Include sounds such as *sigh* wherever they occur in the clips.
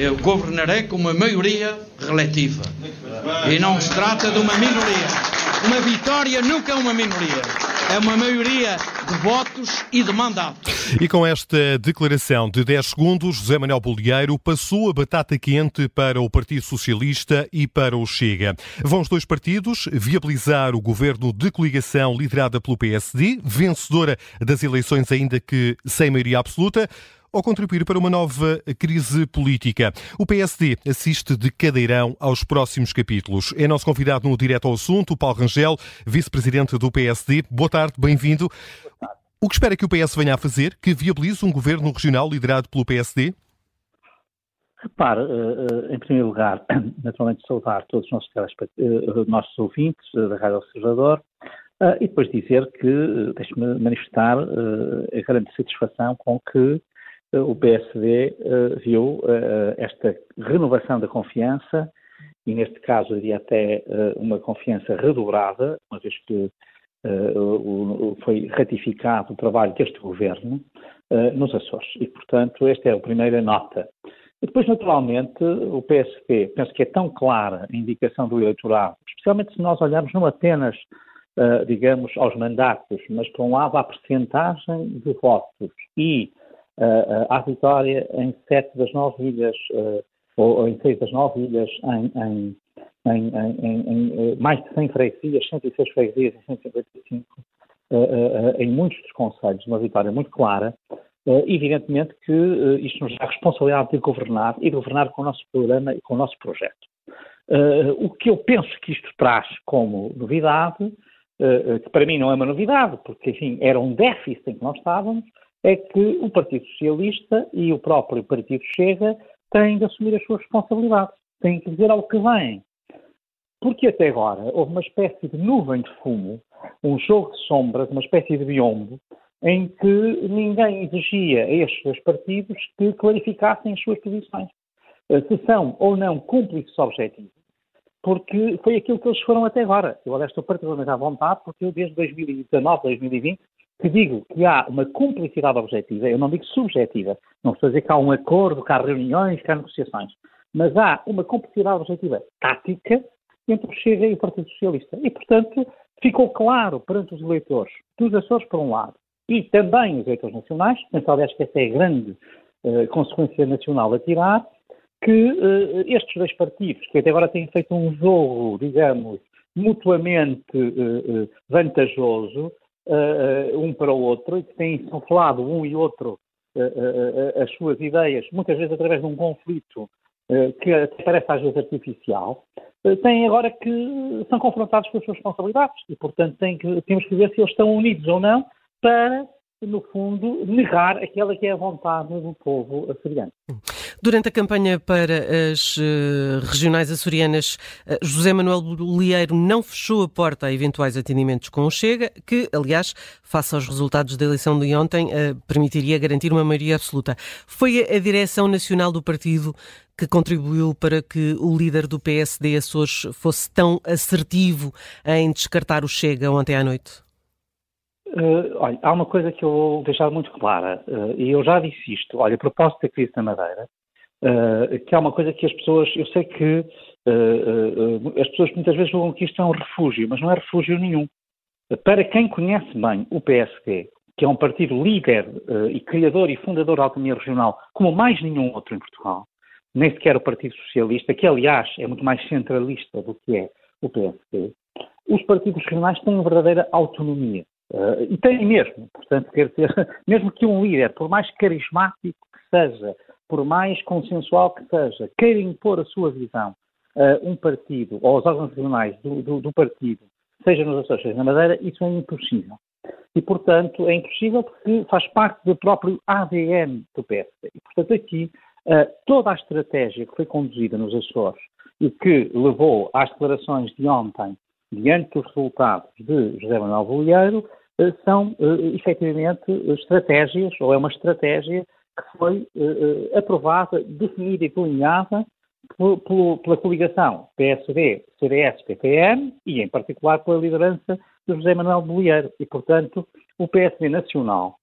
Eu governarei com uma maioria relativa. E não se trata de uma minoria. Uma vitória nunca é uma minoria. É uma maioria de votos e de mandatos. E com esta declaração de 10 segundos, José Manuel Bolieiro passou a batata quente para o Partido Socialista e para o Chega. Vão os dois partidos viabilizar o governo de coligação liderada pelo PSD, vencedora das eleições ainda que sem maioria absoluta ou contribuir para uma nova crise política. O PSD assiste de cadeirão aos próximos capítulos. É nosso convidado no Direto ao Assunto, Paulo Rangel, vice-presidente do PSD. Boa tarde, bem-vindo. O que espera que o PS venha a fazer que viabilize um governo regional liderado pelo PSD? Repare, eh, eh, em primeiro lugar, *coughs* naturalmente saudar todos os nossos, eh, nossos ouvintes da Rádio Observador e depois dizer que, deixe-me manifestar a grande satisfação com que o PSD viu esta renovação da confiança, e neste caso havia até uma confiança redobrada, uma vez que o, foi ratificado o trabalho deste governo nos Açores. E, portanto, esta é a primeira nota. E depois, naturalmente, o PSD, penso que é tão clara a indicação do eleitorado, especialmente se nós olharmos não apenas, digamos, aos mandatos, mas por um lado à percentagem de votos e à vitória em sete das nove ilhas, uh, ou, em seis das nove ilhas, em, em, em, em, mais de 100 freguesias, 106 freguesias e 155 em muitos dos conselhos, uma vitória muito clara. evidentemente que isto nos dá a responsabilidade de governar e de governar com o nosso programa e com o nosso projeto. o que eu penso que isto traz como novidade, que para mim não é uma novidade, porque, enfim, era um déficit em que nós estávamos, é que o Partido Socialista e o próprio Partido Chega têm de assumir as suas responsabilidades, têm que dizer ao que vêm. Porque até agora houve uma espécie de nuvem de fumo, um jogo de sombras, uma espécie de biombo, em que ninguém exigia a estes dois partidos que clarificassem as suas posições. Eh, se são ou não cúmplices objetivos, porque foi aquilo que eles foram até agora. Eu, aliás, estou particularmente à vontade, porque eu, desde 2019, 2020, que digo que há uma cumplicidade objetiva, eu não digo subjetiva, não estou a dizer que há um acordo, que há reuniões, que há negociações, mas há uma cumplicidade objetiva tática entre o Chega e o Partido Socialista. E, portanto, ficou claro perante os eleitores dos Açores, por um lado, e também os eleitores nacionais, penso, aliás, que essa é a grande uh, consequência nacional a tirar, que uh, estes dois partidos, que até agora têm feito um jogo, digamos, mutuamente uh, vantajoso, um para o outro e que têm insuflado um e outro as suas ideias, muitas vezes através de um conflito que parece às vezes artificial, têm agora que são confrontados com as suas responsabilidades e, portanto, que, temos que ver se eles estão unidos ou não para no fundo, negar aquela que é a vontade do povo açoriano. Durante a campanha para as uh, regionais açorianas, uh, José Manuel Bolieiro não fechou a porta a eventuais atendimentos com o Chega, que, aliás, face aos resultados da eleição de ontem, uh, permitiria garantir uma maioria absoluta. Foi a direção nacional do partido que contribuiu para que o líder do PSD Açores fosse tão assertivo em descartar o Chega ontem à noite? Uh, olha, há uma coisa que eu vou deixar muito clara, e eu já disse isto, olha, a propósito da crise da Madeira, uh, que há uma coisa que as pessoas, eu sei que as pessoas muitas vezes julgam que isto é um refúgio, mas não é refúgio nenhum. Para quem conhece bem o PSD, que é um partido líder e criador e fundador da autonomia regional, como mais nenhum outro em Portugal, nem sequer o Partido Socialista, que aliás é muito mais centralista do que é o PSD, os partidos regionais têm uma verdadeira autonomia. Uh, e tem mesmo, portanto, quer dizer, *laughs* mesmo que um líder, por mais carismático que seja, por mais consensual que seja, queira impor a sua visão a um partido, ou aos órgãos regionais do, do, do, partido, seja nos Açores, seja na Madeira, isso é impossível. E, portanto, é impossível porque faz parte do próprio ADN do PSD. E, portanto, aqui, uh, toda a estratégia que foi conduzida nos Açores e que levou às declarações de ontem diante dos resultados de José Manuel Bolieiro, eh, são uh, efetivamente estratégias, ou é uma estratégia que foi uh, aprovada, definida e delineada pela coligação PSD, CDS, PPM e, em particular, pela liderança de José Manuel Bolieiro. E, portanto, o PSD Nacional,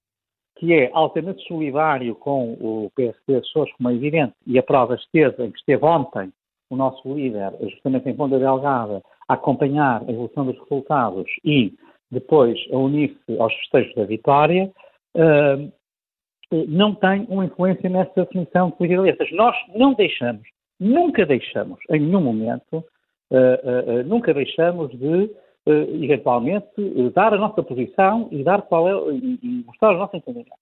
que é altamente solidário com o PSD Açores, como é evidente, e a prova esteve em que esteve ontem o nosso líder, justamente em Ponta Delgada, a acompanhar a evolução dos resultados e depois a unir-se aos festejos da vitória, uh, não tem uma influência nessa definição de política de Nós não deixamos, nunca deixamos, em nenhum momento, uh, uh, nunca deixamos de, eventualmente, dar a nossa posição e dar qual é, e, e mostrar o nosso entendimento.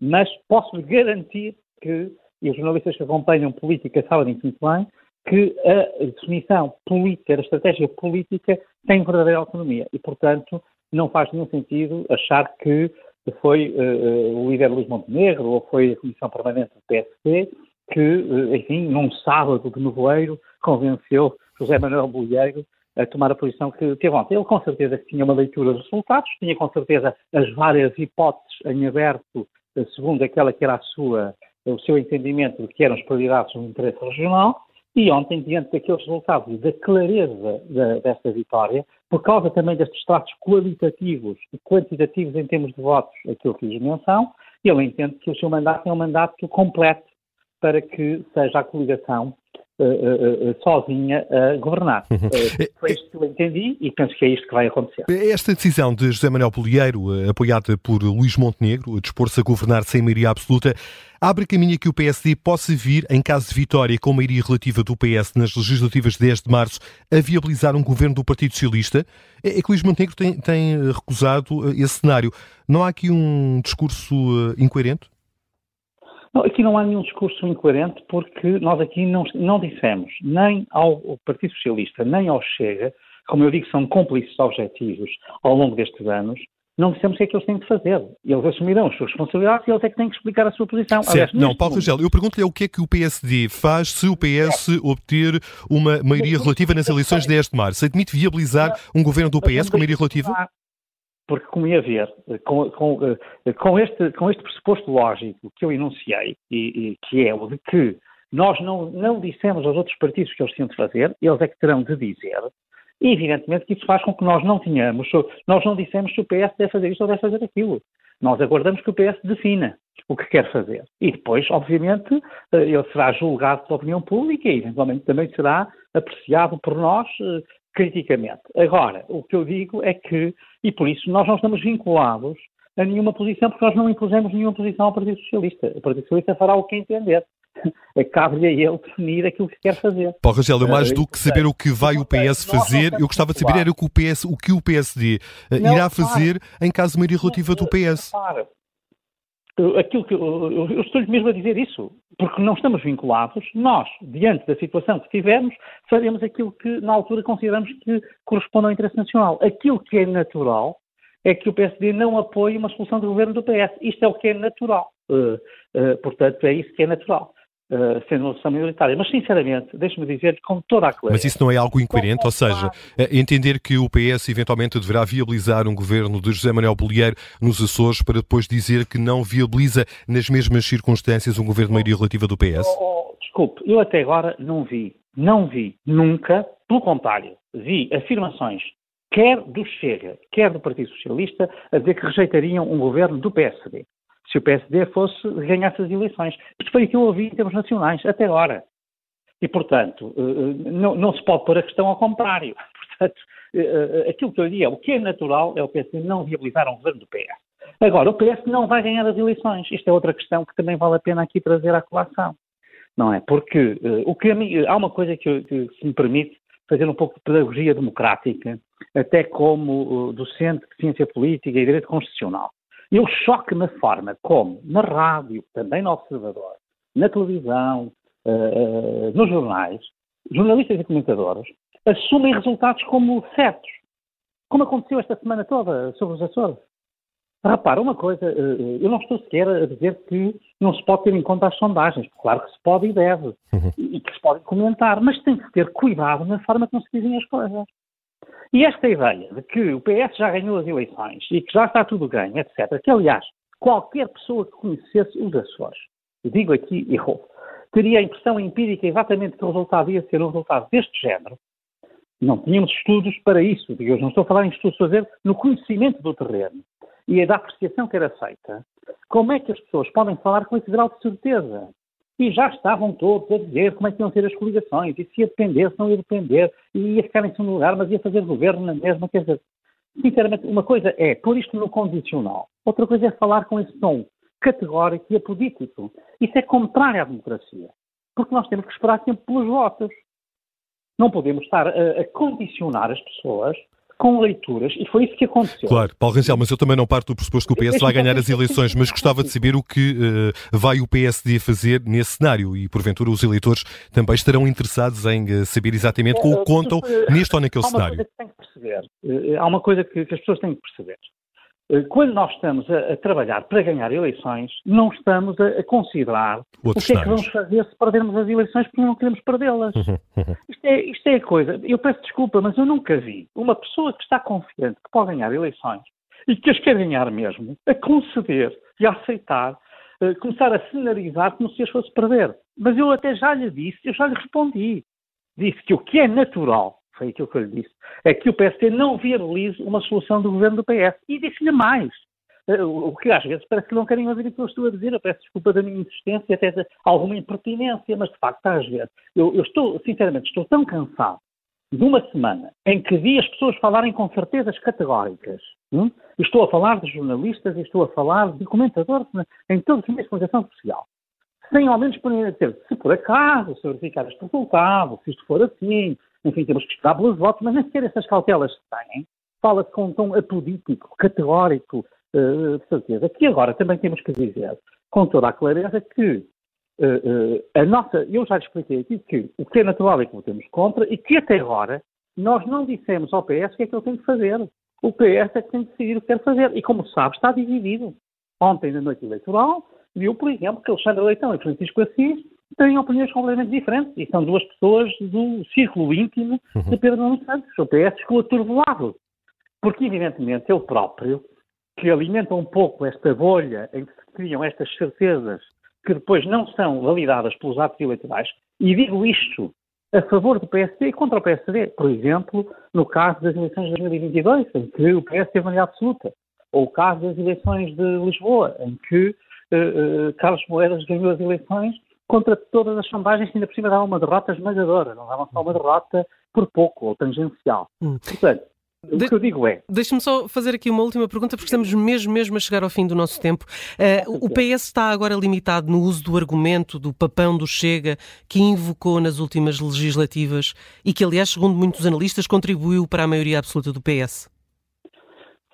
Mas posso-lhe garantir que, e os jornalistas que acompanham política sabem muito bem, que a definição política, a estratégia política, tem verdadeira autonomia e, portanto, não faz nenhum sentido achar que foi uh, o líder Luís Montenegro ou foi a Comissão Permanente do PSD que, uh, enfim, num sábado de nevoeiro, convenceu José Manuel Bolheiro a tomar a posição que teve ontem. Ele com certeza tinha uma leitura dos resultados, tinha com certeza as várias hipóteses em aberto, segundo aquela que era a sua, o seu entendimento de que eram as prioridades do interesse regional, e ontem, diante daqueles resultados e da clareza da, desta vitória, por causa também destes tratos qualitativos e quantitativos em termos de votos, aquilo que fiz menção, ele entende que o seu mandato é um mandato completo para que seja a coligação sozinha a governar. Uhum. foi isto que eu entendi e penso que é isto que vai acontecer. Esta decisão de José Manuel Polieiro, apoiada por Luís Montenegro, dispor-se a governar sem maioria absoluta, abre caminho a que o PSD possa vir, em caso de vitória com maioria relativa do PS nas legislativas de 10 de março, a viabilizar um governo do Partido Socialista. É, é que Luís Montenegro tem, tem recusado esse cenário. Não há aqui um discurso incoerente? Não, aqui não há nenhum discurso incoerente porque nós aqui não, não dissemos nem ao Partido Socialista, nem ao Chega, como eu digo, são cúmplices objetivos ao longo destes anos, não dissemos o que é que eles têm de fazer. Eles assumirão as suas responsabilidades e eles é que têm que explicar a sua posição. Certo. Aliás, não, Paulo Rangel, eu pergunto-lhe o que é que o PSD faz se o PS obter uma maioria relativa nas eleições de 10 de março. Admite viabilizar um governo do PS com maioria relativa? Porque, como ia ver, com, com, eh, com, este, com este pressuposto lógico que eu enunciei, e, e, que é o de que nós não, não dissemos aos outros partidos que eles tinham de fazer, eles é que terão de dizer, e evidentemente que isso faz com que nós não tenhamos, nós não dissemos se o PS deve fazer isto ou deve fazer aquilo. Nós aguardamos que o PS defina o que quer fazer. E depois, obviamente, eh, ele será julgado pela opinião pública e eventualmente também será apreciado por nós eh, criticamente. Agora, o que eu digo é que, e por isso nós não estamos vinculados a nenhuma posição, porque nós não impusemos nenhuma posição ao Partido Socialista. O Partido Socialista fará o que entender. *laughs* Cabe-lhe a ele definir aquilo que quer fazer. Paulo Rangel, eu mais do que saber o que vai o PS fazer, eu gostava de saber era o que o, PS, o, que o PSD eh, irá fazer em caso de maioria relativa do PS. Para, aquilo que eu, eu estou-lhe mesmo a dizer isso, porque não estamos vinculados, nós, diante da situação que tivermos, faremos aquilo que na altura consideramos que corresponde ao interesse nacional. Aquilo que é natural é que o PSD não apoie uma solução do governo do PS. Isto é o que é natural. Uh, uh, portanto, é isso que é natural. Uh, sendo uma solução minoritária. Mas, sinceramente, deixe-me dizer com toda a clareza. Mas isso não é algo incoerente? Ou seja, entender que o PS eventualmente deverá viabilizar um governo de José Manuel Bolieiro nos Açores para depois dizer que não viabiliza nas mesmas circunstâncias um governo de maioria relativa do PS? Oh, oh, desculpe, eu até agora não vi, não vi nunca, pelo contrário, vi afirmações quer do Chega, quer do Partido Socialista, a dizer que rejeitariam um governo do PSD se o PSD fosse ganhasse as eleições. Isto foi aquilo que eu ouvi em termos nacionais, até agora. E, portanto, eh, eh, não, não, se pode pôr a questão ao contrário. *laughs* Portanto, eh, aquilo que eu diria, o que é natural é o PSD não viabilizar um governo do PS. Agora, o PS não vai ganhar as eleições. Isto é outra questão que também vale a pena aqui trazer à colação. Não é? Porque o que mim, há uma coisa que, que, se me permite fazer um pouco de pedagogia democrática, até como docente de ciência política e direito constitucional. Eu choque na forma como, na rádio, também no Observador, na televisão, uh, nos jornais, jornalistas e comentadores assumem resultados como certos, como aconteceu esta semana toda sobre os Açores. Repara, uma coisa, uh, eu não estou sequer a dizer que não se pode ter em conta as sondagens, claro que se pode e deve, uhum. e que se pode comentar, mas tem que ter cuidado na forma como se dizem as coisas. E esta ideia de que o PS já ganhou as eleições e que já está tudo ganho, etc., que aliás, qualquer pessoa que conhecesse os Açores, digo aqui, errou, teria a impressão empírica exatamente que o resultado ia ser um resultado deste género, não tínhamos estudos para isso. Eu não estou a falar em estudos, a ver no conhecimento do terreno e da apreciação que era feita. Como é que as pessoas podem falar com esse grau de certeza? E já estavam todos a dizer como é que iam ser as coligações, e se ia depender, se não ia depender, e ia ficar em segundo lugar, mas ia fazer governo na mesma. Quer dizer, sinceramente, uma coisa é pôr isto no condicional, outra coisa é falar com esse tom categórico e apolítico. Isso é contrário à democracia, porque nós temos que esperar sempre pelos votos. Não podemos estar a, a condicionar as pessoas com leituras, e foi isso que aconteceu. Claro, Paulo Rangel, mas eu também não parto do pressuposto que o PS vai ganhar as eleições, mas gostava de saber o que uh, vai o PSD fazer nesse cenário e, porventura, os eleitores também estarão interessados em uh, saber exatamente como uh, contam neste ou naquele cenário. Há uma coisa que, que as pessoas têm que perceber. Eh, quando nós estamos a, a, trabalhar para ganhar eleições, não estamos a, a considerar Outros o que é que vamos fazer se perdermos as eleições porque não queremos perdê-las. Uhum, uhum. Isto, é, isto é a coisa. Eu peço desculpa, mas eu nunca vi uma pessoa que está confiante que pode ganhar eleições e que as quer ganhar mesmo, a conceder e a aceitar, uh, começar a cenarizar como se as fosse perder. Mas eu até já lhe disse, eu já lhe respondi. Disse que o que é natural foi aquilo que eu lhe disse, é que o PSD não viabilize uma solução do governo do PS. E disse-lhe mais. Eh, o que às vezes parece que não querem ouvir o que eu estou a dizer. Eu peço desculpa da minha insistência até alguma impertinência, mas de facto, às vezes, eu, eu estou, sinceramente, estou tão cansado de uma semana em que vi as pessoas falarem com certezas categóricas. Hum? Estou a falar de jornalistas estou a falar de comentadores né, em todos os meios de comunicação social. Sem ao menos poderem dizer, se por acaso, se verificar este resultado, se isto for assim, enfim, temos que esperar pelos votos, mas nem sequer essas cautelas se têm. Fala-se com um tom apolítico, categórico, uh, de certeza. Que agora também temos que dizer, com toda a clareza, que uh, uh, a nossa, eu já lhe expliquei aqui que o que é natural é que votemos contra e que até agora nós não dissemos ao PS o que é que ele tem que fazer. O PS é que tem que decidir o que quer fazer. E como sabe, está dividido. Ontem, na noite eleitoral, viu, por exemplo, que Alexandre Leitão e Francisco Assis têm opiniões completamente diferentes e são duas pessoas do círculo íntimo de uhum. Pedro Nuno Santos. O PS ficou atordoado, porque evidentemente ele próprio, que alimenta um pouco esta bolha em que se criam estas certezas que depois não são validadas pelos atos eleitorais, e digo isto a favor do PSD e contra o PSD. Por exemplo, no caso das eleições de 2022, em que o PS teve maioria absoluta, ou o caso das eleições de Lisboa, em que uh, uh, Carlos Moedas ganhou as eleições contra todas as sondagens que ainda por cima davam uma derrota esmagadora, não davam só uma derrota por pouco ou tangencial. Hum. Portanto, o de... que eu digo é. Deixe-me só fazer aqui uma última pergunta, porque estamos mesmo, mesmo a chegar ao fim do nosso tempo. Uh, o PS está agora limitado no uso do argumento do papão do Chega que invocou nas últimas legislativas e que, aliás, segundo muitos analistas, contribuiu para a maioria absoluta do PS.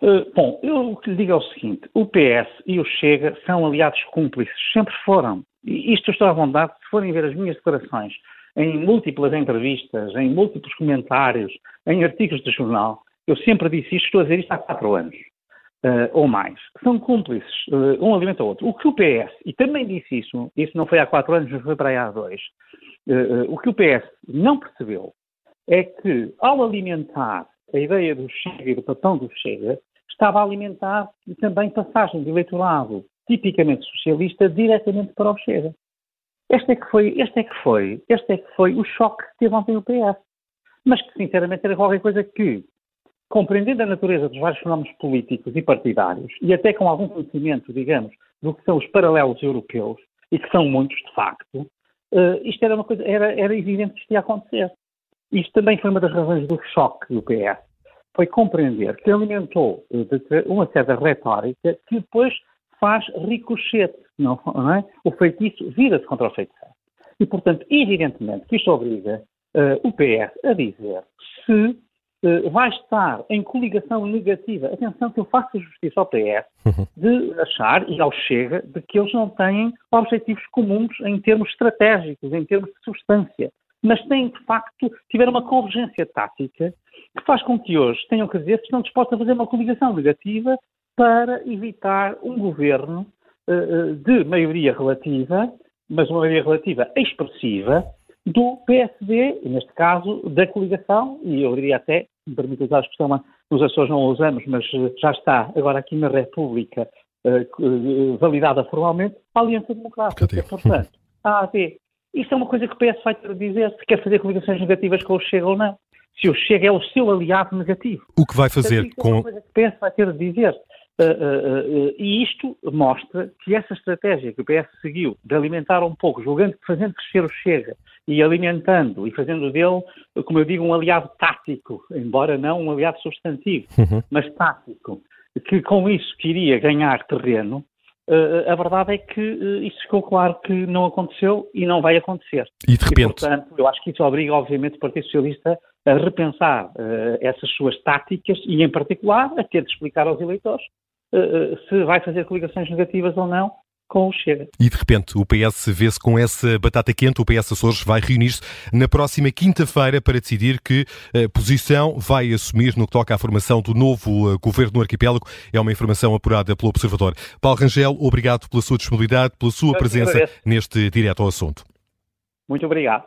Uh, bom, eu o que lhe digo é o seguinte: o PS e o Chega são aliados cúmplices, sempre foram. Isto estou à vontade, se forem ver as minhas declarações em múltiplas entrevistas, em múltiplos comentários, em artigos de jornal, eu sempre disse isto, estou a dizer isto há quatro anos. Uh, ou mais, são cúmplices, uh, um alimenta o outro. O que o PS, e também disse isso, isso não foi há quatro anos, mas foi para aí há dois, uh, o que o PS não percebeu é que, ao alimentar a ideia do Chega e do papão do Chega, estava a alimentar também passagem do eleitorado tipicamente socialista diretamente para o Chega. Este é que foi, este é que foi, este é que foi o choque que teve ontem o PS. Mas que, sinceramente, era qualquer coisa que, compreendendo a natureza dos vários fenómenos políticos e partidários, e até com algum conhecimento, digamos, do que são os paralelos europeus, e que são muitos, de facto, uh, isto era uma coisa, era, era evidente que isto ia acontecer. Isto também foi uma das razões do choque do PS. Foi compreender que alimentou eh, uma certa retórica que depois faz ricochete, não, não é? O feitiço vira-se contra o feiticeiro. E, portanto, evidentemente que isto obriga uh, o PS a dizer se uh, vai estar em coligação negativa. Atenção que eu faço justiça ao PS uhum. de achar, e ao Chega, de que eles não têm objetivos comuns em termos estratégicos, em termos de substância. Mas têm, de facto, tiver uma convergência tática que faz com que hoje tenham que dizer se estão dispostos a fazer uma coligação negativa para evitar um governo uh, de maioria relativa, mas uma maioria relativa expressiva, do PSD, neste caso da coligação, e eu diria até, me permite usar a expressão, nos Açores não a usamos, mas já está agora aqui na República uh, validada formalmente, a Aliança Democrática. Portanto, a AD Isto é uma coisa que o PS vai ter a dizer, se quer fazer coligações negativas com o Chega ou não. Se o Chega é o seu aliado negativo. O que vai fazer Portanto, com... É uma coisa que o PS vai ter a dizer. Uh, uh, uh, e isto mostra que essa estratégia que o PS seguiu de alimentar um pouco, julgando que fazendo crescer o Chega e alimentando e fazendo dele, como eu digo, um aliado tático, embora não um aliado substantivo, uhum. mas tático, que com isso queria ganhar terreno, a verdade é que isso ficou claro que não aconteceu e não vai acontecer. E de repente. E, portanto, eu acho que isso obriga, obviamente, o Partido Socialista a repensar essas suas táticas e, em particular, a ter de explicar aos eleitores uh, se vai fazer coligações negativas ou não com o Chega. E de repente o PS vê-se com essa batata quente, o PS Açores vai reunir-se na próxima quinta-feira para decidir que uh, posição vai assumir no que toca à formação do novo uh, governo no arquipélago. É uma informação apurada pelo Observador. Paulo Rangel, obrigado pela sua disponibilidade, pela sua Eu presença neste direto ao assunto. Muito obrigado.